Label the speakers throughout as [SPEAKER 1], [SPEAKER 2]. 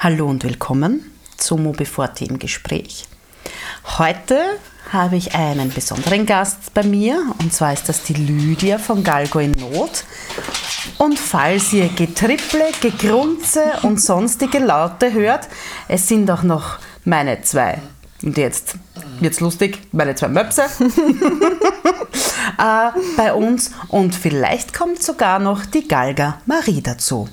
[SPEAKER 1] Hallo und willkommen zum Mobiforti im Gespräch. Heute habe ich einen besonderen Gast bei mir und zwar ist das die Lydia von Galgo in Not. Und falls ihr Getripple, Gegrunze und sonstige Laute hört, es sind auch noch meine zwei, und jetzt wird's lustig, meine zwei Möpse äh, bei uns und vielleicht kommt sogar noch die Galga Marie dazu.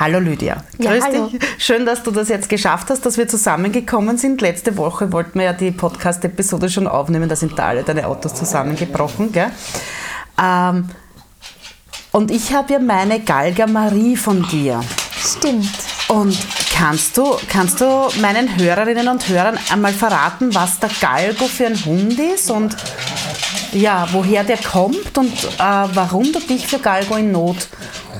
[SPEAKER 1] Hallo Lydia.
[SPEAKER 2] Ja,
[SPEAKER 1] Grüß
[SPEAKER 2] hallo.
[SPEAKER 1] dich. Schön, dass du das jetzt geschafft hast, dass wir zusammengekommen sind. Letzte Woche wollten wir ja die Podcast-Episode schon aufnehmen, da sind da alle deine Autos zusammengebrochen. Gell? Ähm, und ich habe ja meine Galga Marie von dir.
[SPEAKER 2] Stimmt.
[SPEAKER 1] Und kannst du, kannst du meinen Hörerinnen und Hörern einmal verraten, was der Galgo für ein Hund ist und ja, woher der kommt und äh, warum du dich für Galgo in Not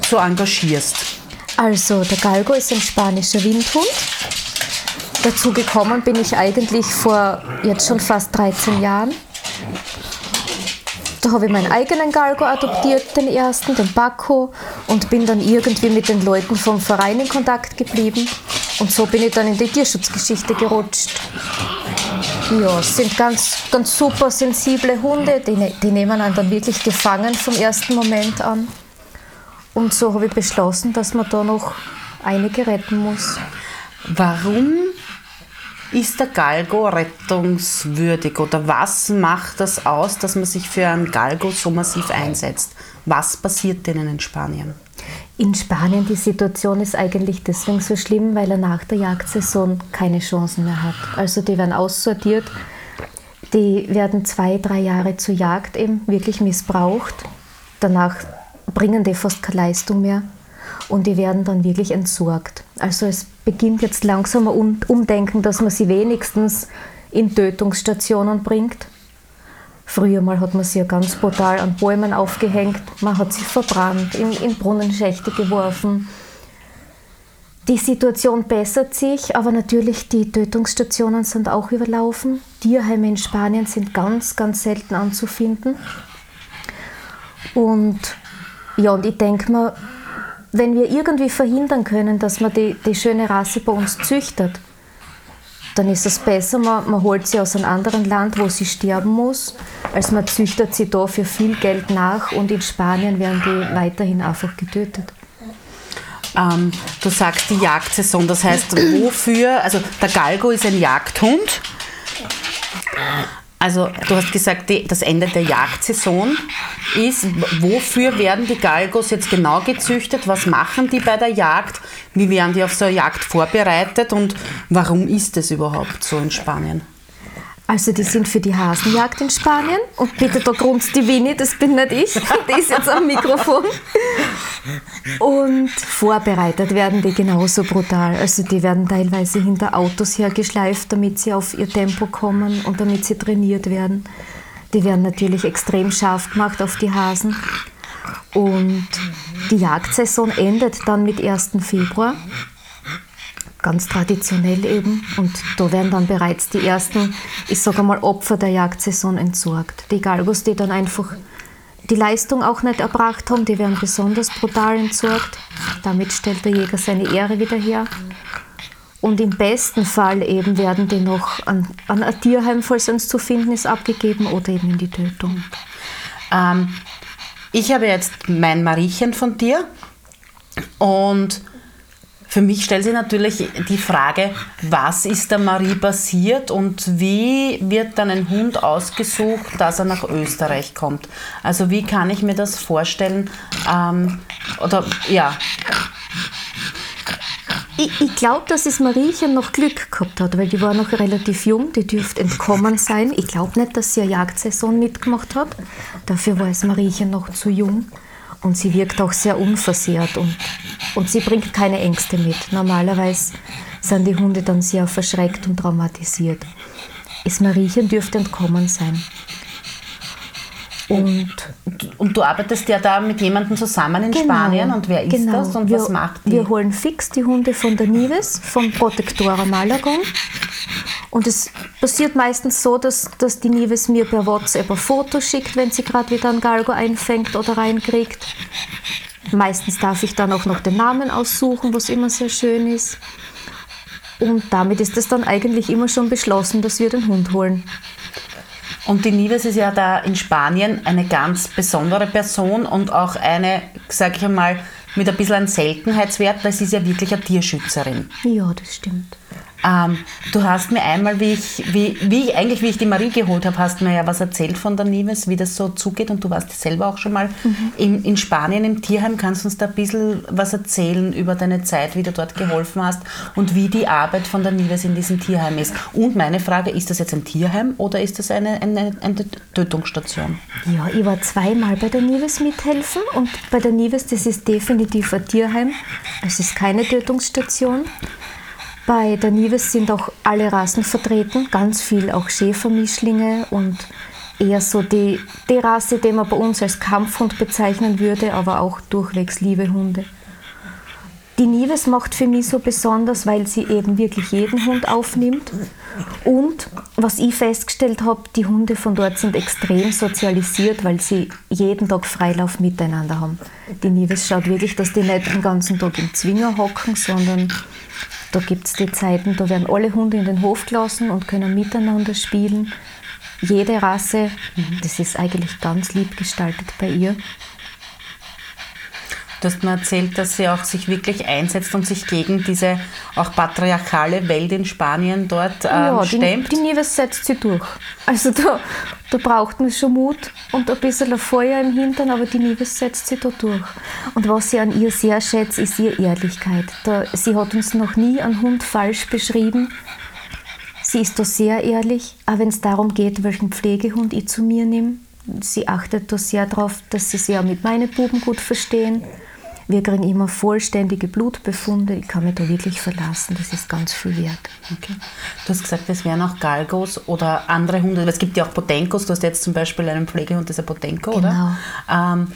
[SPEAKER 1] so engagierst?
[SPEAKER 2] Also, der Galgo ist ein spanischer Windhund. Dazu gekommen bin ich eigentlich vor jetzt schon fast 13 Jahren. Da habe ich meinen eigenen Galgo adoptiert, den ersten, den Paco, und bin dann irgendwie mit den Leuten vom Verein in Kontakt geblieben. Und so bin ich dann in die Tierschutzgeschichte gerutscht. Ja, sind ganz, ganz super sensible Hunde, die, ne- die nehmen einen dann wirklich gefangen vom ersten Moment an. Und so habe ich beschlossen, dass man da noch einige retten muss.
[SPEAKER 1] Warum ist der Galgo rettungswürdig oder was macht das aus, dass man sich für einen Galgo so massiv einsetzt? Was passiert denen in Spanien?
[SPEAKER 2] In Spanien die Situation ist eigentlich deswegen so schlimm, weil er nach der Jagdsaison keine Chancen mehr hat. Also die werden aussortiert, die werden zwei, drei Jahre zur Jagd eben wirklich missbraucht. Danach bringen die fast keine Leistung mehr und die werden dann wirklich entsorgt. Also es beginnt jetzt langsam ein Um- Umdenken, dass man sie wenigstens in Tötungsstationen bringt. Früher mal hat man sie ja ganz brutal an Bäumen aufgehängt, man hat sie verbrannt, in, in Brunnenschächte geworfen. Die Situation bessert sich, aber natürlich die Tötungsstationen sind auch überlaufen. Tierheime in Spanien sind ganz, ganz selten anzufinden. Und ja, und ich denke mir, wenn wir irgendwie verhindern können, dass man die, die schöne Rasse bei uns züchtet, dann ist es besser, man, man holt sie aus einem anderen Land, wo sie sterben muss, als man züchtet sie da für viel Geld nach und in Spanien werden die weiterhin einfach getötet.
[SPEAKER 1] Ähm, du sagst die Jagdsaison, das heißt, wofür, also der Galgo ist ein Jagdhund. Also du hast gesagt, die, das Ende der Jagdsaison ist, wofür werden die Galgos jetzt genau gezüchtet? Was machen die bei der Jagd? Wie werden die auf so eine Jagd vorbereitet und warum ist es überhaupt so in Spanien?
[SPEAKER 2] Also die sind für die Hasenjagd in Spanien und bitte da grunzt die Winnie, das bin nicht ich, die ist jetzt am Mikrofon. Und vorbereitet werden die genauso brutal. Also die werden teilweise hinter Autos hergeschleift, damit sie auf ihr Tempo kommen und damit sie trainiert werden. Die werden natürlich extrem scharf gemacht auf die Hasen. Und die Jagdsaison endet dann mit 1. Februar ganz traditionell eben. Und da werden dann bereits die ersten, ich sage mal, Opfer der Jagdsaison entsorgt. Die Galgos, die dann einfach die Leistung auch nicht erbracht haben, die werden besonders brutal entsorgt. Damit stellt der Jäger seine Ehre wieder her. Und im besten Fall eben werden die noch an, an ein Tierheim, falls eins zu finden ist, abgegeben oder eben in die Tötung.
[SPEAKER 1] Ähm, ich habe jetzt mein Mariechen von dir und für mich stellt sich natürlich die Frage, was ist der Marie passiert und wie wird dann ein Hund ausgesucht, dass er nach Österreich kommt? Also wie kann ich mir das vorstellen? Ähm, oder ja,
[SPEAKER 2] Ich, ich glaube, dass es Mariechen noch Glück gehabt hat, weil die war noch relativ jung, die dürfte entkommen sein. Ich glaube nicht, dass sie eine Jagdsaison mitgemacht hat. Dafür war es Mariechen noch zu jung. Und sie wirkt auch sehr unversehrt und, und sie bringt keine Ängste mit. Normalerweise sind die Hunde dann sehr verschreckt und traumatisiert. Das Mariechen dürfte entkommen sein. Und
[SPEAKER 1] und du arbeitest ja da mit jemandem zusammen in Spanien und wer ist
[SPEAKER 2] genau.
[SPEAKER 1] das und
[SPEAKER 2] wir,
[SPEAKER 1] was macht die?
[SPEAKER 2] Wir holen fix die Hunde von der Nives, vom Protectora Malagon. Und es passiert meistens so, dass, dass die Nives mir per WhatsApp ein Foto schickt, wenn sie gerade wieder einen Galgo einfängt oder reinkriegt. Meistens darf ich dann auch noch den Namen aussuchen, was immer sehr schön ist. Und damit ist es dann eigentlich immer schon beschlossen, dass wir den Hund holen.
[SPEAKER 1] Und die Nives ist ja da in Spanien eine ganz besondere Person und auch eine, sage ich einmal, mit ein bisschen einem Seltenheitswert, weil sie ist ja wirklich eine Tierschützerin.
[SPEAKER 2] Ja, das stimmt.
[SPEAKER 1] Ähm, du hast mir einmal, wie ich, wie, wie ich, eigentlich, wie ich die Marie geholt habe, hast mir ja was erzählt von der Nives, wie das so zugeht und du warst selber auch schon mal mhm. in, in Spanien im Tierheim. Kannst du uns da ein bisschen was erzählen über deine Zeit, wie du dort geholfen hast und wie die Arbeit von der Nives in diesem Tierheim ist? Und meine Frage, ist das jetzt ein Tierheim oder ist das eine, eine, eine Tötungsstation?
[SPEAKER 2] Ja, ich war zweimal bei der Nives mithelfen und bei der Nives, das ist definitiv ein Tierheim. Es ist keine Tötungsstation. Bei der Nives sind auch alle Rassen vertreten, ganz viel auch Schäfermischlinge und eher so die, die Rasse, die man bei uns als Kampfhund bezeichnen würde, aber auch durchwegs liebe Hunde. Die Nives macht für mich so besonders, weil sie eben wirklich jeden Hund aufnimmt. Und was ich festgestellt habe, die Hunde von dort sind extrem sozialisiert, weil sie jeden Tag Freilauf miteinander haben. Die Nives schaut wirklich, dass die nicht den ganzen Tag im Zwinger hocken, sondern da gibt es die Zeiten, da werden alle Hunde in den Hof gelassen und können miteinander spielen. Jede Rasse, das ist eigentlich ganz lieb gestaltet bei ihr.
[SPEAKER 1] Du hast mir erzählt, dass sie auch sich wirklich einsetzt und sich gegen diese auch patriarchale Welt in Spanien dort ähm, ja, stemmt.
[SPEAKER 2] Die, die Nieves setzt sie durch. Also da, da braucht man schon Mut und ein bisschen Feuer im Hintern, aber die Nieves setzt sie da durch. Und was ich an ihr sehr schätze, ist ihre Ehrlichkeit. Da, sie hat uns noch nie einen Hund falsch beschrieben. Sie ist da sehr ehrlich, auch wenn es darum geht, welchen Pflegehund ich zu mir nehme. Sie achtet da sehr darauf, dass sie sich auch mit meinen Buben gut verstehen. Wir kriegen immer vollständige Blutbefunde. Ich kann mich da wirklich verlassen. Das ist ganz viel wert.
[SPEAKER 1] Okay. Du hast gesagt, es wären auch Galgos oder andere Hunde. Es gibt ja auch Potenkos. Du hast jetzt zum Beispiel einen Pflegehund, das ist ein Potenko, genau. oder? Ähm,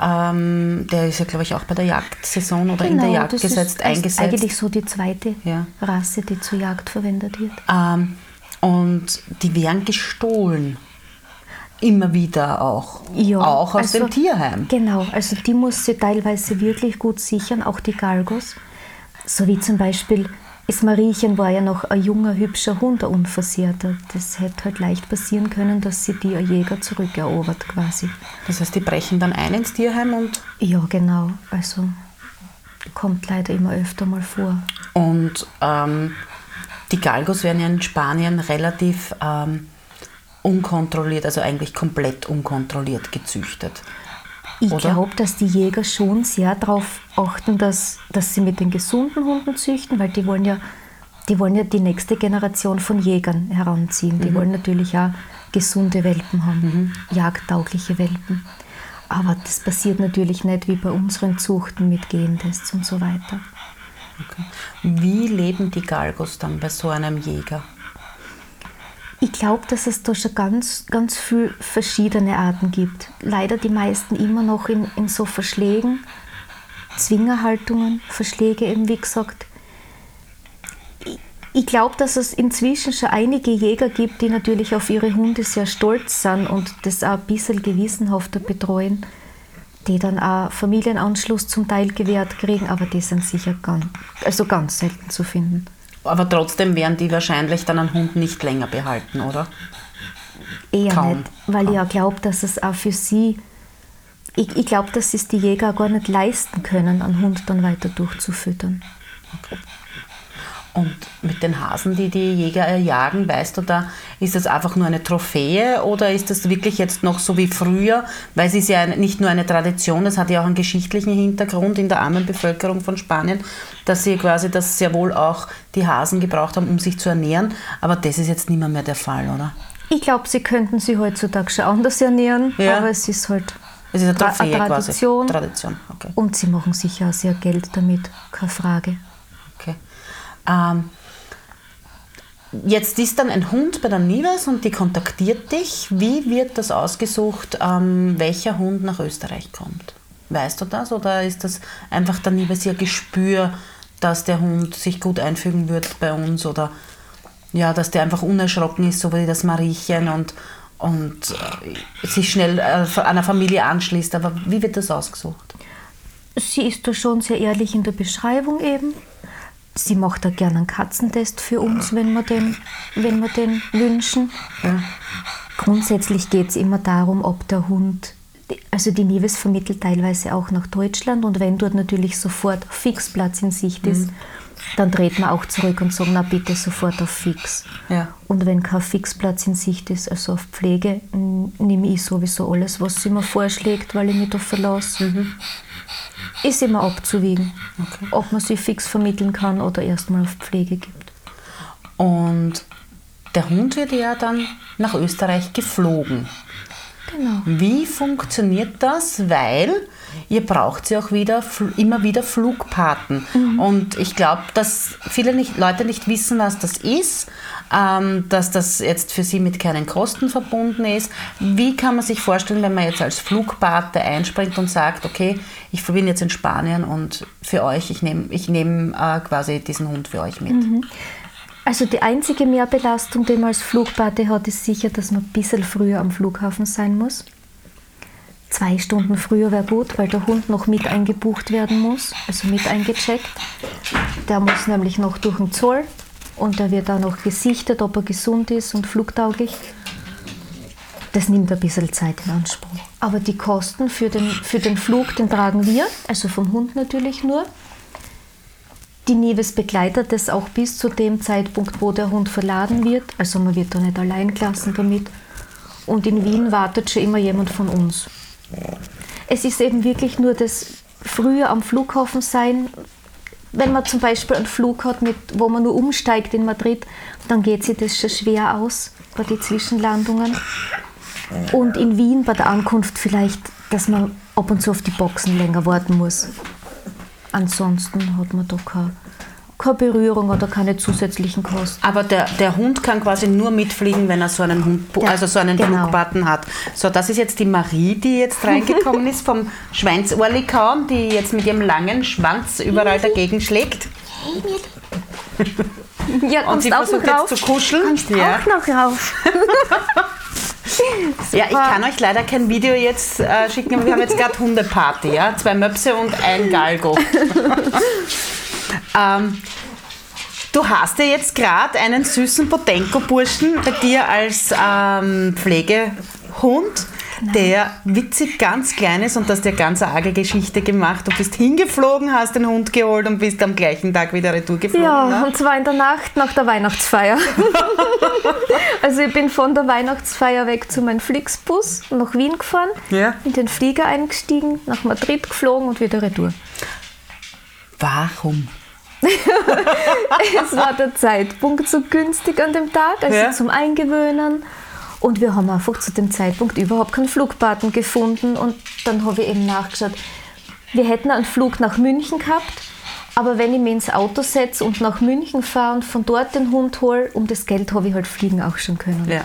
[SPEAKER 1] ähm, der ist ja, glaube ich, auch bei der Jagdsaison oder genau, in der genau, Jagd gesetzt, eingesetzt.
[SPEAKER 2] Das ist eigentlich so die zweite ja. Rasse, die zur Jagd verwendet wird.
[SPEAKER 1] Ähm, und die werden gestohlen immer wieder auch. Ja, auch aus also, dem Tierheim.
[SPEAKER 2] Genau, also die muss sie teilweise wirklich gut sichern, auch die Galgos. So wie zum Beispiel, das Mariechen war ja noch ein junger, hübscher Hund, ein Unversehrter. Das hätte halt leicht passieren können, dass sie die Jäger zurückerobert quasi.
[SPEAKER 1] Das heißt, die brechen dann ein ins Tierheim und...
[SPEAKER 2] Ja, genau. Also kommt leider immer öfter mal vor.
[SPEAKER 1] Und ähm, die Galgos werden ja in Spanien relativ... Ähm, unkontrolliert, also eigentlich komplett unkontrolliert gezüchtet.
[SPEAKER 2] Ich glaube, dass die Jäger schon sehr darauf achten, dass, dass sie mit den gesunden Hunden züchten, weil die wollen ja, die wollen ja die nächste Generation von Jägern heranziehen. Die mhm. wollen natürlich auch gesunde Welpen haben, mhm. jagdtaugliche Welpen. Aber das passiert natürlich nicht wie bei unseren Zuchten mit Gentests und so weiter.
[SPEAKER 1] Okay. Wie leben die Galgos dann bei so einem Jäger?
[SPEAKER 2] Ich glaube, dass es da schon ganz, ganz viele verschiedene Arten gibt. Leider die meisten immer noch in, in so Verschlägen, Zwingerhaltungen, Verschläge eben, wie gesagt. Ich, ich glaube, dass es inzwischen schon einige Jäger gibt, die natürlich auf ihre Hunde sehr stolz sind und das auch ein bisschen gewissenhafter betreuen, die dann auch Familienanschluss zum Teil gewährt kriegen, aber die sind sicher ganz, also ganz selten zu finden.
[SPEAKER 1] Aber trotzdem werden die wahrscheinlich dann einen Hund nicht länger behalten, oder?
[SPEAKER 2] Eher Kaum. nicht, weil Kaum. ich ja glaube, dass es auch für sie, ich, ich glaube, dass es die Jäger gar nicht leisten können, einen Hund dann weiter durchzufüttern. Okay.
[SPEAKER 1] Und mit den Hasen, die die Jäger erjagen, weißt du da, ist das einfach nur eine Trophäe oder ist das wirklich jetzt noch so wie früher? Weil es ist ja nicht nur eine Tradition, es hat ja auch einen geschichtlichen Hintergrund in der armen Bevölkerung von Spanien, dass sie quasi das sehr wohl auch die Hasen gebraucht haben, um sich zu ernähren. Aber das ist jetzt nicht mehr, mehr der Fall, oder?
[SPEAKER 2] Ich glaube, sie könnten sich heutzutage schon anders ernähren, ja. aber es ist halt
[SPEAKER 1] es ist eine, Trophäe
[SPEAKER 2] eine Tradition.
[SPEAKER 1] Quasi. Tradition. Okay.
[SPEAKER 2] Und sie machen sicher auch sehr Geld damit, keine Frage.
[SPEAKER 1] Okay. Ähm, jetzt ist dann ein Hund bei der Nives und die kontaktiert dich. Wie wird das ausgesucht, ähm, welcher Hund nach Österreich kommt? Weißt du das oder ist das einfach der Nives ihr Gespür, dass der Hund sich gut einfügen wird bei uns oder Ja, dass der einfach unerschrocken ist, so wie das Mariechen und, und äh, sich schnell äh, einer Familie anschließt. Aber wie wird das ausgesucht?
[SPEAKER 2] Sie ist da schon sehr ehrlich in der Beschreibung eben. Sie macht da gerne einen Katzentest für uns, wenn wir den, wenn wir den wünschen.
[SPEAKER 1] Ja.
[SPEAKER 2] Grundsätzlich geht es immer darum, ob der Hund, also die Nives vermittelt teilweise auch nach Deutschland und wenn dort natürlich sofort Fixplatz in Sicht ist,
[SPEAKER 1] Mhm.
[SPEAKER 2] dann dreht man auch zurück und sagt, na bitte sofort auf Fix.
[SPEAKER 1] Ja.
[SPEAKER 2] Und wenn kein Fixplatz in Sicht ist, also auf Pflege, nehme ich sowieso alles, was sie mir vorschlägt, weil ich mich da verlasse. Ist immer abzuwiegen, ob man sie fix vermitteln kann oder erstmal auf Pflege gibt.
[SPEAKER 1] Und der Hund wird ja dann nach Österreich geflogen.
[SPEAKER 2] Genau.
[SPEAKER 1] Wie funktioniert das? Weil ihr braucht ja auch wieder, immer wieder Flugpaten. Und ich glaube, dass viele nicht, Leute nicht wissen, was das ist, ähm, dass das jetzt für sie mit keinen Kosten verbunden ist. Wie kann man sich vorstellen, wenn man jetzt als Flugpate einspringt und sagt, okay, ich bin jetzt in Spanien und für euch, ich nehme ich nehm, äh, quasi diesen Hund für euch mit.
[SPEAKER 2] Also die einzige Mehrbelastung, die man als Flugbate hat, ist sicher, dass man ein bisschen früher am Flughafen sein muss. Zwei Stunden früher wäre gut, weil der Hund noch mit eingebucht werden muss, also mit eingecheckt. Der muss nämlich noch durch den Zoll und der wird auch noch gesichtet, ob er gesund ist und flugtauglich. Das nimmt ein bisschen Zeit in Anspruch. Aber die Kosten für den, für den Flug, den tragen wir, also vom Hund natürlich nur. Die Nieves begleitet es auch bis zu dem Zeitpunkt, wo der Hund verladen wird. Also man wird da nicht allein gelassen damit. Und in Wien wartet schon immer jemand von uns. Es ist eben wirklich nur das früher am Flughafen sein. Wenn man zum Beispiel einen Flug hat, mit, wo man nur umsteigt in Madrid, dann geht sich das schon schwer aus bei den Zwischenlandungen. Und in Wien bei der Ankunft vielleicht, dass man ab und zu auf die Boxen länger warten muss. Ansonsten hat man da keine, keine Berührung oder keine zusätzlichen Kosten.
[SPEAKER 1] Aber der, der Hund kann quasi nur mitfliegen, wenn er so einen Hund,
[SPEAKER 2] Ja,
[SPEAKER 1] also so einen
[SPEAKER 2] genau.
[SPEAKER 1] Flugbutton hat. So, das ist jetzt die Marie, die jetzt reingekommen ist vom Schweinsohrlikauern, die jetzt mit ihrem langen Schwanz überall dagegen schlägt.
[SPEAKER 2] Ja,
[SPEAKER 1] Und
[SPEAKER 2] kommst
[SPEAKER 1] sie
[SPEAKER 2] auch
[SPEAKER 1] versucht
[SPEAKER 2] noch rauf?
[SPEAKER 1] jetzt zu kuscheln.
[SPEAKER 2] Kommst
[SPEAKER 1] Ja.
[SPEAKER 2] auch noch rauf.
[SPEAKER 1] Ja, ich kann euch leider kein Video jetzt äh, schicken, aber wir haben jetzt gerade Hundeparty, ja? Zwei Möpse und ein Galgo. ähm, du hast ja jetzt gerade einen süßen Potenko-Burschen bei dir als ähm, Pflegehund, der witzig ganz klein ist und das dir ganz arge Geschichte gemacht. Du bist hingeflogen, hast den Hund geholt und bist am gleichen Tag wieder retour geflogen.
[SPEAKER 2] Ja,
[SPEAKER 1] ne?
[SPEAKER 2] und zwar in der Nacht nach der Weihnachtsfeier. also ich bin von der Weihnachtsfeier weg zu meinem Flixbus nach Wien gefahren,
[SPEAKER 1] Ja.
[SPEAKER 2] in den Flieger eingestiegen, nach Madrid geflogen und wieder retour.
[SPEAKER 1] Warum?
[SPEAKER 2] Es war der Zeitpunkt so günstig an dem Tag, also
[SPEAKER 1] Ja.
[SPEAKER 2] zum Eingewöhnen. Und wir haben einfach zu dem Zeitpunkt überhaupt keinen Flugpaten gefunden. Und dann habe ich eben nachgeschaut. Wir hätten einen Flug nach München gehabt, aber wenn ich mich ins Auto setze und nach München fahre und von dort den Hund hole, um das Geld habe ich halt fliegen auch schon können.
[SPEAKER 1] Ja.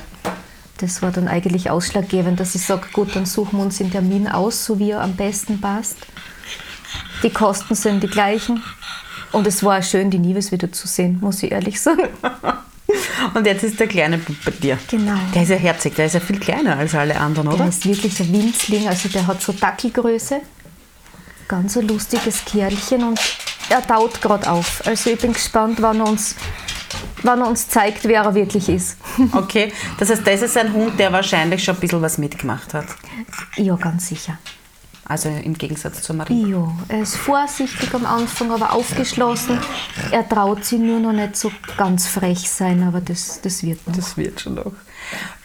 [SPEAKER 2] Das war dann eigentlich ausschlaggebend, dass ich sage, gut, dann suchen wir uns den Termin aus, so wie er am besten passt. Die Kosten sind die gleichen. Und es war schön, die Nieves wieder zu sehen, muss ich ehrlich sagen.
[SPEAKER 1] Und jetzt ist der kleine Bub bei dir.
[SPEAKER 2] Genau.
[SPEAKER 1] Der ist ja herzig, der ist ja viel kleiner als alle anderen,
[SPEAKER 2] Der
[SPEAKER 1] oder?
[SPEAKER 2] ist wirklich ein Winzling, also der hat so Dackelgröße. Ganz ein lustiges Kerlchen und er taut gerade auf. Also ich bin gespannt, wann er, uns, wann er uns zeigt, wer er wirklich ist.
[SPEAKER 1] Okay, das heißt, das ist ein Hund, der wahrscheinlich schon ein bisschen was mitgemacht hat.
[SPEAKER 2] Ja, ganz sicher.
[SPEAKER 1] Also im Gegensatz zur Marie.
[SPEAKER 2] Ja, er ist vorsichtig am Anfang, aber aufgeschlossen. Er traut sich nur noch nicht so ganz frech sein, aber das, das wird noch.
[SPEAKER 1] Das wird schon noch.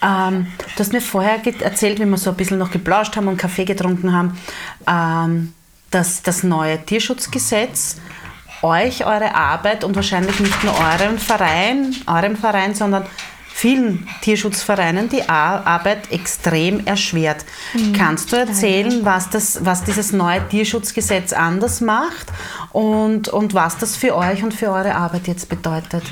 [SPEAKER 1] Ähm, du hast mir vorher erzählt, wie wir so ein bisschen noch geplauscht haben und Kaffee getrunken haben, ähm, dass das neue Tierschutzgesetz euch eure Arbeit und wahrscheinlich nicht nur eurem Verein, eurem Verein, sondern vielen Tierschutzvereinen die Ar- Arbeit extrem erschwert. Kannst du erzählen, was, das, was dieses neue Tierschutzgesetz anders macht und, und was das für euch und für eure Arbeit jetzt bedeutet?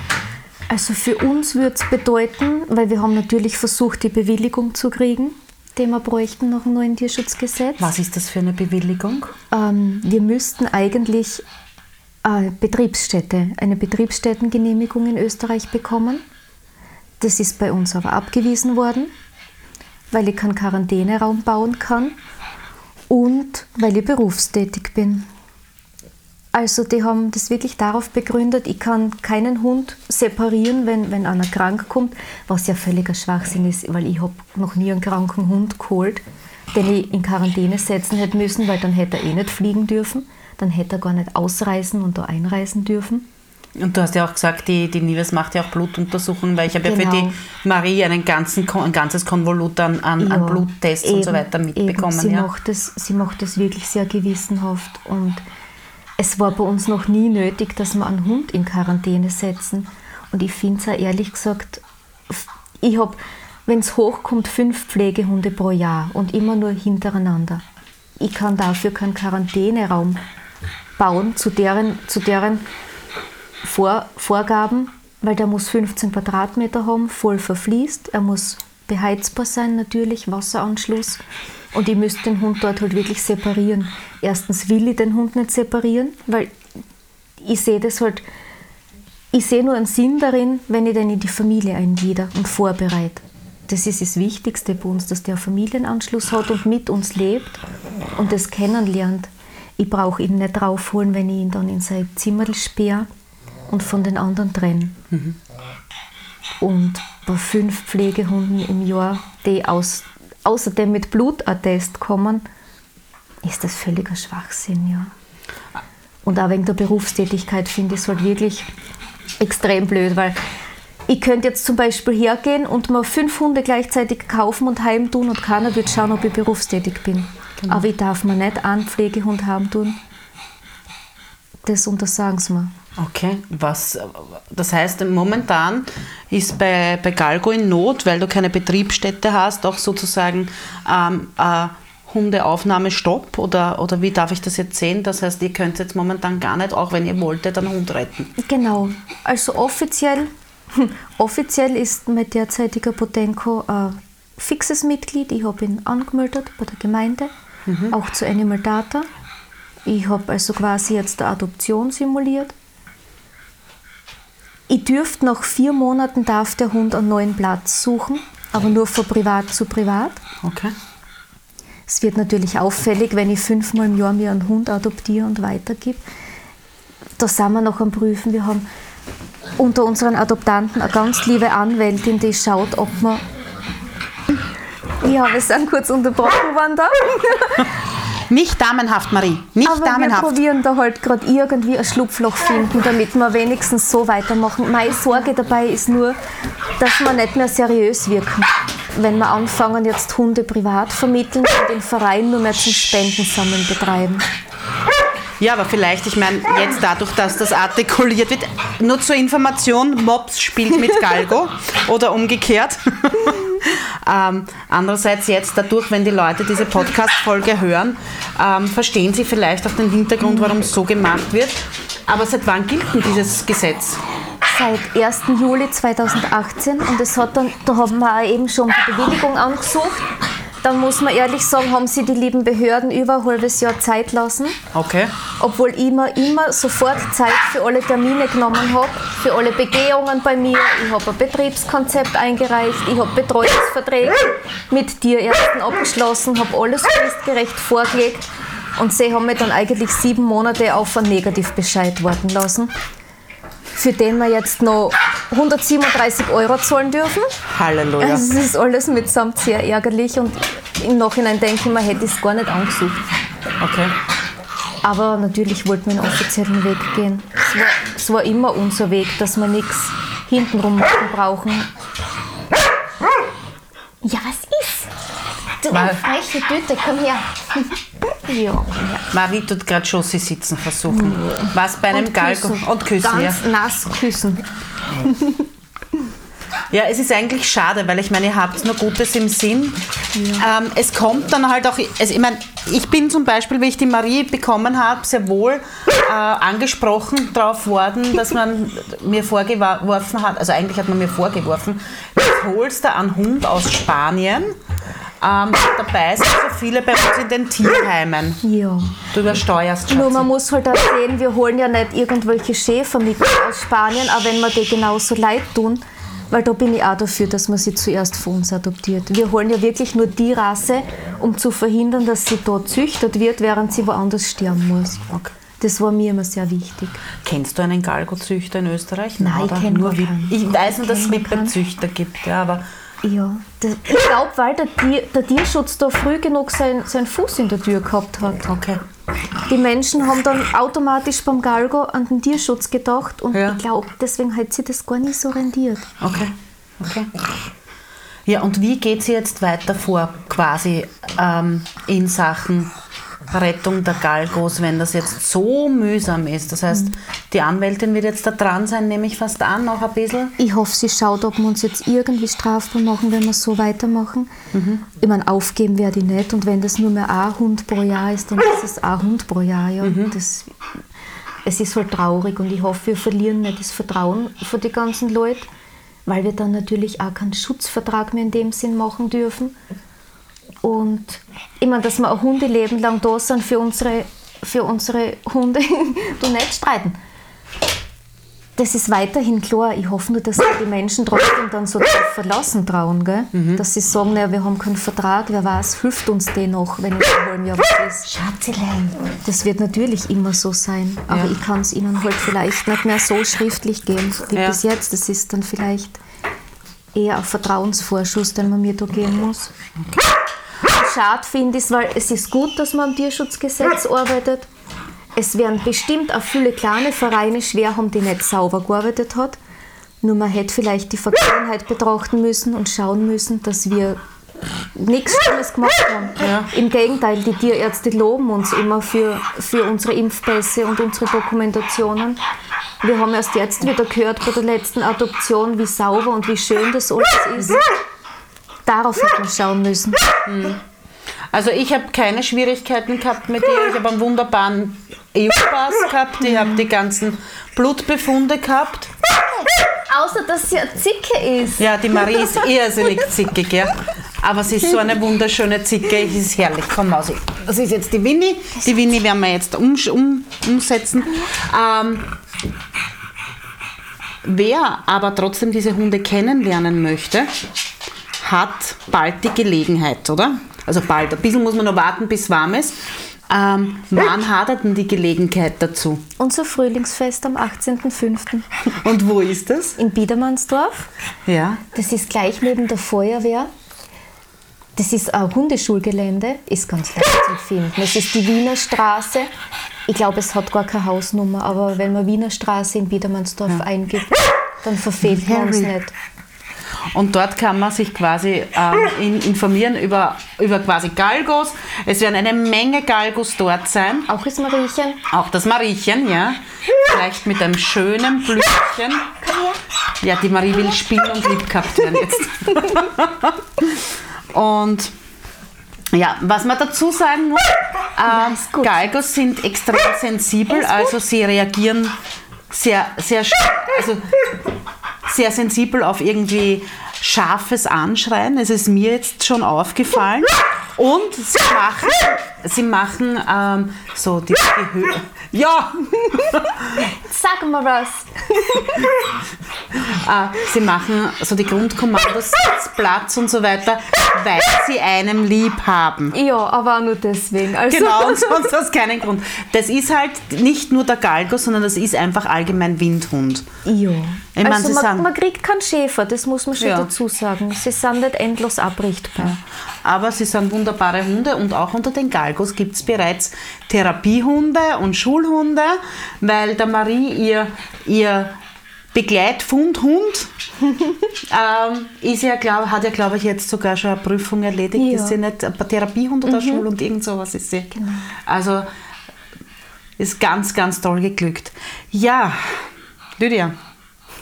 [SPEAKER 2] Also für uns würde es bedeuten, weil wir haben natürlich versucht, die Bewilligung zu kriegen, die wir bräuchten nach dem neuen Tierschutzgesetz.
[SPEAKER 1] Was ist das für eine Bewilligung?
[SPEAKER 2] Ähm, wir müssten eigentlich äh, Betriebsstätte, eine Betriebsstättengenehmigung in Österreich bekommen. Das ist bei uns aber abgewiesen worden, weil ich keinen Quarantäneraum bauen kann und weil ich berufstätig bin. Also die haben das wirklich darauf begründet, ich kann keinen Hund separieren, wenn, wenn einer krank kommt, was ja völliger Schwachsinn ist, weil ich habe noch nie einen kranken Hund geholt, den ich in Quarantäne setzen hätte müssen, weil dann hätte er eh nicht fliegen dürfen, dann hätte er gar nicht ausreisen und da einreisen dürfen.
[SPEAKER 1] Und du hast ja auch gesagt, die, die Nives macht ja auch Blutuntersuchungen, weil ich habe
[SPEAKER 2] Genau.
[SPEAKER 1] ja für die Marie einen ganzen, ein ganzes Konvolut an, an, an
[SPEAKER 2] Ja,
[SPEAKER 1] Bluttests und so
[SPEAKER 2] eben,
[SPEAKER 1] weiter mitbekommen.
[SPEAKER 2] Eben. Sie,
[SPEAKER 1] ja.
[SPEAKER 2] macht das, sie macht das wirklich sehr gewissenhaft und es war bei uns noch nie nötig, dass wir einen Hund in Quarantäne setzen. Und ich finde es auch ehrlich gesagt, ich habe, wenn es hochkommt, fünf Pflegehunde pro Jahr und immer nur hintereinander. Ich kann dafür keinen Quarantäneraum bauen zu deren, zu deren Vor Vorgaben, weil der muss 15 Quadratmeter haben, voll verfließt. Er muss beheizbar sein natürlich, Wasseranschluss. Und ich müsste den Hund dort halt wirklich separieren. Erstens will ich den Hund nicht separieren, weil ich sehe das halt, ich sehe nur einen Sinn darin, wenn ich den in die Familie einglieder und vorbereite. Das ist das Wichtigste bei uns, dass der Familienanschluss hat und mit uns lebt und das kennenlernt. Ich brauche ihn nicht draufholen, wenn ich ihn dann in sein Zimmer sperre und von den anderen trenne. Und bei fünf Pflegehunden im Jahr, die aus, außerdem mit Blutattest kommen, ist das völliger Schwachsinn, ja. Und auch wegen der Berufstätigkeit finde ich es halt wirklich extrem blöd, weil ich könnte jetzt zum Beispiel hergehen und mir fünf Hunde gleichzeitig kaufen und heimtun und keiner wird schauen, ob ich berufstätig bin. Aber ich darf mir nicht einen Pflegehund haben tun. Das untersagen sie mir.
[SPEAKER 1] Okay, was, das heißt, momentan ist bei, bei Galgo in Not, weil du keine Betriebsstätte hast, auch sozusagen ähm, äh, Hundeaufnahmestopp oder, oder wie darf ich das jetzt sehen? Das heißt, ihr könnt jetzt momentan gar nicht, auch wenn ihr wolltet, einen Hund retten.
[SPEAKER 2] Genau. Also offiziell, offiziell ist mein derzeitiger Potenko ein fixes Mitglied. Ich habe ihn angemeldet bei der Gemeinde, auch zu Animal Data. Ich habe also quasi jetzt eine Adoption simuliert. Ich dürfte nach vier Monaten darf der Hund einen neuen Platz suchen, aber nur von privat zu privat.
[SPEAKER 1] Okay.
[SPEAKER 2] Es wird natürlich auffällig, wenn ich fünfmal im Jahr mir einen Hund adoptiere und weitergebe. Da sind wir noch am Prüfen. Wir haben unter unseren Adoptanten eine ganz liebe Anwältin, die schaut, ob man. Ja, wir sind kurz unterbrochen worden da.
[SPEAKER 1] Nicht damenhaft, Marie. Nicht
[SPEAKER 2] Aber wir
[SPEAKER 1] damenhaft.
[SPEAKER 2] probieren da halt gerade irgendwie ein Schlupfloch finden, damit wir wenigstens so weitermachen. Meine Sorge dabei ist nur, dass wir nicht mehr seriös wirken. Wenn wir anfangen, jetzt Hunde privat vermitteln und den Verein nur mehr zum Spendensammeln betreiben.
[SPEAKER 1] Ja, aber vielleicht, ich meine, jetzt dadurch, dass das artikuliert wird, nur zur Information, Mops spielt mit Galgo oder umgekehrt. ähm, andererseits jetzt dadurch, wenn die Leute diese Podcast-Folge hören, ähm, verstehen sie vielleicht auch den Hintergrund, warum es so gemacht wird. Aber seit wann gilt denn dieses Gesetz?
[SPEAKER 2] Seit 1. Juli 2018 und es hat dann, da haben wir auch eben schon die Bewilligung angesucht. Dann muss man ehrlich sagen, haben sie die lieben Behörden über ein halbes Jahr Zeit lassen.
[SPEAKER 1] Okay.
[SPEAKER 2] Obwohl ich mir immer sofort Zeit für alle Termine genommen habe, für alle Begehungen bei mir. Ich habe ein Betriebskonzept eingereicht, ich habe Betreuungsverträge mit Tierärzten abgeschlossen, habe alles fristgerecht vorgelegt. Und sie haben mir dann eigentlich sieben Monate auf einen Negativbescheid warten lassen, für den wir jetzt noch 137 Euro zahlen dürfen.
[SPEAKER 1] Halleluja.
[SPEAKER 2] Also es ist alles mitsamt sehr ärgerlich und im Nachhinein denke ich mir, hätte es gar nicht angesucht.
[SPEAKER 1] Okay.
[SPEAKER 2] Aber natürlich wollten wir einen offiziellen Weg gehen. Es war, es war immer unser Weg, dass wir nichts hintenrum machen brauchen. Ja, was ist? Du
[SPEAKER 1] Mal-
[SPEAKER 2] freche Tüte, komm her. ja.
[SPEAKER 1] Marie tut gerade Schossi sitzen versuchen. Was bei einem
[SPEAKER 2] Und
[SPEAKER 1] Galgo. Und küssen, ja.
[SPEAKER 2] Ganz nass küssen.
[SPEAKER 1] Ja, es ist eigentlich schade, weil ich meine, ihr habt nur Gutes im Sinn. Ähm, es kommt dann halt auch, also ich meine, ich bin zum Beispiel, wie ich die Marie bekommen habe, sehr wohl äh, angesprochen darauf worden, dass man mir vorgeworfen hat, also eigentlich hat man mir vorgeworfen, jetzt holst du einen Hund aus Spanien. Ähm, dabei sind so viele bei uns in den Tierheimen.
[SPEAKER 2] Ja.
[SPEAKER 1] Du übersteuerst
[SPEAKER 2] Nur
[SPEAKER 1] Schatzi.
[SPEAKER 2] man muss halt auch sehen, wir holen ja nicht irgendwelche Schäfer mit aus Spanien, aber wenn wir die genauso leid tun, Weil da bin ich auch dafür, dass man sie zuerst von uns adoptiert. Wir holen ja wirklich nur die Rasse, um zu verhindern, dass sie dort züchtet wird, während sie woanders sterben muss.
[SPEAKER 1] Okay.
[SPEAKER 2] Das war mir immer sehr wichtig.
[SPEAKER 1] Kennst du einen Galgo-Züchter in Österreich?
[SPEAKER 2] Nein, ich
[SPEAKER 1] oder?
[SPEAKER 2] kenn
[SPEAKER 1] nur
[SPEAKER 2] gar
[SPEAKER 1] wie,
[SPEAKER 2] keinen.
[SPEAKER 1] Ich weiß nur, dass es. Rippe-Züchter gibt, ja, aber
[SPEAKER 2] Ja, das, ich glaube, weil der, Tier, der Tierschutz da früh genug sein, seinen Fuß in der Tür gehabt hat.
[SPEAKER 1] okay.
[SPEAKER 2] Die Menschen haben dann automatisch beim Galgo an den Tierschutz gedacht und
[SPEAKER 1] Ja.
[SPEAKER 2] ich glaube, deswegen hat sie das gar nicht so rendiert.
[SPEAKER 1] Okay, okay. Ja, und wie geht sie jetzt weiter vor, quasi ähm, in Sachen Rettung der Galgos, wenn das jetzt so mühsam ist? Das heißt, die Anwältin wird jetzt da dran sein, nehme ich fast an, noch ein bisschen.
[SPEAKER 2] Ich hoffe, sie schaut, ob wir uns jetzt irgendwie strafbar machen, wenn wir so weitermachen. Ich meine, aufgeben werde ich nicht. Und wenn das nur mehr ein Hund pro Jahr ist, dann ist es ein Hund pro Jahr. Ja. Das, es ist halt traurig und ich hoffe, wir verlieren nicht das Vertrauen von den ganzen Leuten, weil wir dann natürlich auch keinen Schutzvertrag mehr in dem Sinn machen dürfen. Und ich meine, dass wir ein Hundeleben lang da sind für unsere, für unsere Hunde, du nicht streiten. Das ist weiterhin klar. Ich hoffe nur, dass sich die Menschen trotzdem dann so drauf verlassen trauen. Gell? Dass sie sagen, naja, wir haben keinen Vertrag, wer weiß, hilft uns den noch, wenn in einem halben Jahr was ist.
[SPEAKER 1] Schatzilein.
[SPEAKER 2] Das wird natürlich immer so sein. Aber
[SPEAKER 1] Ja.
[SPEAKER 2] ich kann es ihnen halt vielleicht nicht mehr so schriftlich geben wie
[SPEAKER 1] Ja.
[SPEAKER 2] bis jetzt. Das ist dann vielleicht eher ein Vertrauensvorschuss, den man mir da geben muss. Und Schade finde ich es, weil es ist gut, dass man am Tierschutzgesetz arbeitet. Es werden bestimmt auch viele kleine Vereine schwer haben, die nicht sauber gearbeitet hat. Nur man hätte vielleicht die Vergangenheit betrachten müssen und schauen müssen, dass wir nichts Schlimmes gemacht haben.
[SPEAKER 1] Ja.
[SPEAKER 2] Im Gegenteil, die Tierärzte loben uns immer für, für unsere Impfpässe und unsere Dokumentationen. Wir haben erst jetzt wieder gehört bei der letzten Adoption, wie sauber und wie schön das alles ist. Darauf hätte man schauen müssen.
[SPEAKER 1] Also ich habe keine Schwierigkeiten gehabt mit ihr. Ich habe einen wunderbaren EU-Pass gehabt. Ich habe die ganzen Blutbefunde gehabt.
[SPEAKER 2] Außer, dass sie eine Zicke ist.
[SPEAKER 1] Ja, die Marie ist irrsinnig zickig, ja. Aber sie ist so eine wunderschöne Zicke, es ist herrlich. Komm, Mausi. Das ist jetzt die Winnie. Die Winnie werden wir jetzt um, um, umsetzen. Ähm, wer aber trotzdem diese Hunde kennenlernen möchte, hat bald die Gelegenheit, oder? Also bald. Ein bisschen muss man noch warten, bis warm ist. Ähm, wann hat er denn die Gelegenheit dazu?
[SPEAKER 2] Unser Frühlingsfest am 18.05.
[SPEAKER 1] Und wo ist das?
[SPEAKER 2] in Biedermannsdorf.
[SPEAKER 1] Ja.
[SPEAKER 2] Das ist gleich neben der Feuerwehr. Das ist ein Hundeschulgelände, ist ganz leicht zu finden. Es ist die Wiener Straße. Ich glaube, es hat gar keine Hausnummer, aber wenn man Wiener Straße in Biedermannsdorf eingibt, dann verfehlt man uns
[SPEAKER 1] Harry.
[SPEAKER 2] nicht.
[SPEAKER 1] Und dort kann man sich quasi ähm, in, informieren über, über quasi Galgos. Es werden eine Menge Galgos dort sein.
[SPEAKER 2] Auch ist Mariechen.
[SPEAKER 1] Auch das Mariechen, ja. Vielleicht mit einem schönen Blümchen. Ja, die Marie will spielen und lieb gehabt werden jetzt. und ja, was man dazu sagen muss,
[SPEAKER 2] gut.
[SPEAKER 1] Galgos sind extrem sensibel, also sie reagieren sehr, sehr, also sehr sensibel auf irgendwie scharfes Anschreien. Es ist mir jetzt schon aufgefallen. Und sie machen, sie machen ähm, so die, die Höhe. Ja!
[SPEAKER 2] Sag mal was.
[SPEAKER 1] Äh, sie machen so die Grundkommandos, Platz und so weiter, weil sie einem lieb haben.
[SPEAKER 2] Ja, aber auch nur deswegen. Also,
[SPEAKER 1] Genau, und sonst aus keinen Grund. Das ist halt nicht nur der Galgo, sondern das ist einfach allgemein Windhund.
[SPEAKER 2] Ja.
[SPEAKER 1] Ich mein,
[SPEAKER 2] also man, man kriegt keinen Schäfer, das muss man schon
[SPEAKER 1] Ja.
[SPEAKER 2] dazu sagen. Sie sind nicht endlos abrichtbar.
[SPEAKER 1] Aber sie sind wunderbare Hunde und auch unter den Galgos gibt es bereits Therapiehunde und Schulhunde, weil der Marie ihr, ihr Begleitfundhund ähm, ist ja, glaub, hat ja, glaube ich, jetzt sogar schon eine Prüfung erledigt.
[SPEAKER 2] Ja.
[SPEAKER 1] Ist sie nicht ein Therapiehund oder Schul und irgend sowas ist sie. Also ist ganz, ganz toll geglückt. Ja, Lydia,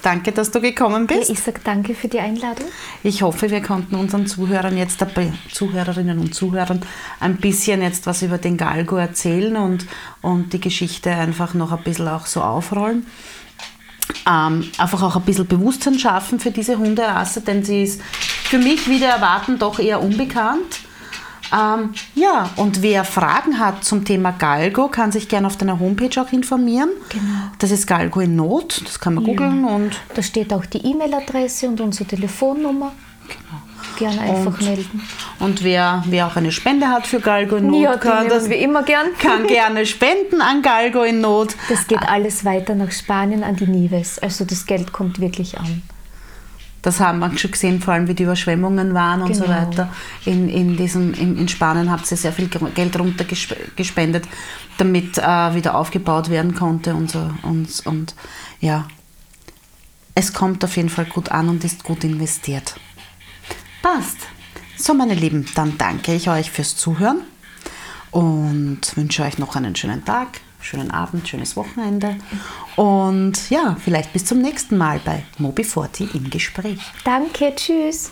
[SPEAKER 1] danke, dass du gekommen bist.
[SPEAKER 2] ich sage danke für die Einladung.
[SPEAKER 1] Ich hoffe, wir konnten unseren Zuhörern jetzt, dabei, Zuhörerinnen und Zuhörern, ein bisschen jetzt was über den Galgo erzählen und, und die Geschichte einfach noch ein bisschen auch so aufrollen. Ähm, einfach auch ein bisschen Bewusstsein schaffen für diese Hunderasse, denn sie ist für mich, wieder erwarten, doch eher unbekannt. Ähm, ja, und wer Fragen hat zum Thema Galgo, kann sich gerne auf deiner Homepage auch informieren.
[SPEAKER 2] Genau.
[SPEAKER 1] Das ist Galgo in Not, das kann man googeln und
[SPEAKER 2] Da steht auch die E-Mail-Adresse und unsere Telefonnummer. Gerne einfach
[SPEAKER 1] Und-
[SPEAKER 2] melden.
[SPEAKER 1] Und wer, wer auch eine Spende hat für Galgo in Not,
[SPEAKER 2] Ja,
[SPEAKER 1] kann, das,
[SPEAKER 2] wir immer gern.
[SPEAKER 1] kann gerne spenden an Galgo in Not.
[SPEAKER 2] Das geht alles weiter nach Spanien an die Nives. Also das Geld kommt wirklich an.
[SPEAKER 1] Das haben wir schon gesehen, vor allem wie die Überschwemmungen waren und so
[SPEAKER 2] Genau.
[SPEAKER 1] weiter. In, in, diesem, in, in Spanien habt ihr sehr viel Geld runtergespendet, damit äh, wieder aufgebaut werden konnte und so. Und, und ja, es kommt auf jeden Fall gut an und ist gut investiert. Passt. So, meine Lieben, dann danke ich euch fürs Zuhören und wünsche euch noch einen schönen Tag, schönen Abend, schönes Wochenende. Und ja, vielleicht bis zum nächsten Mal bei Mobi Forti im Gespräch.
[SPEAKER 2] Danke, tschüss.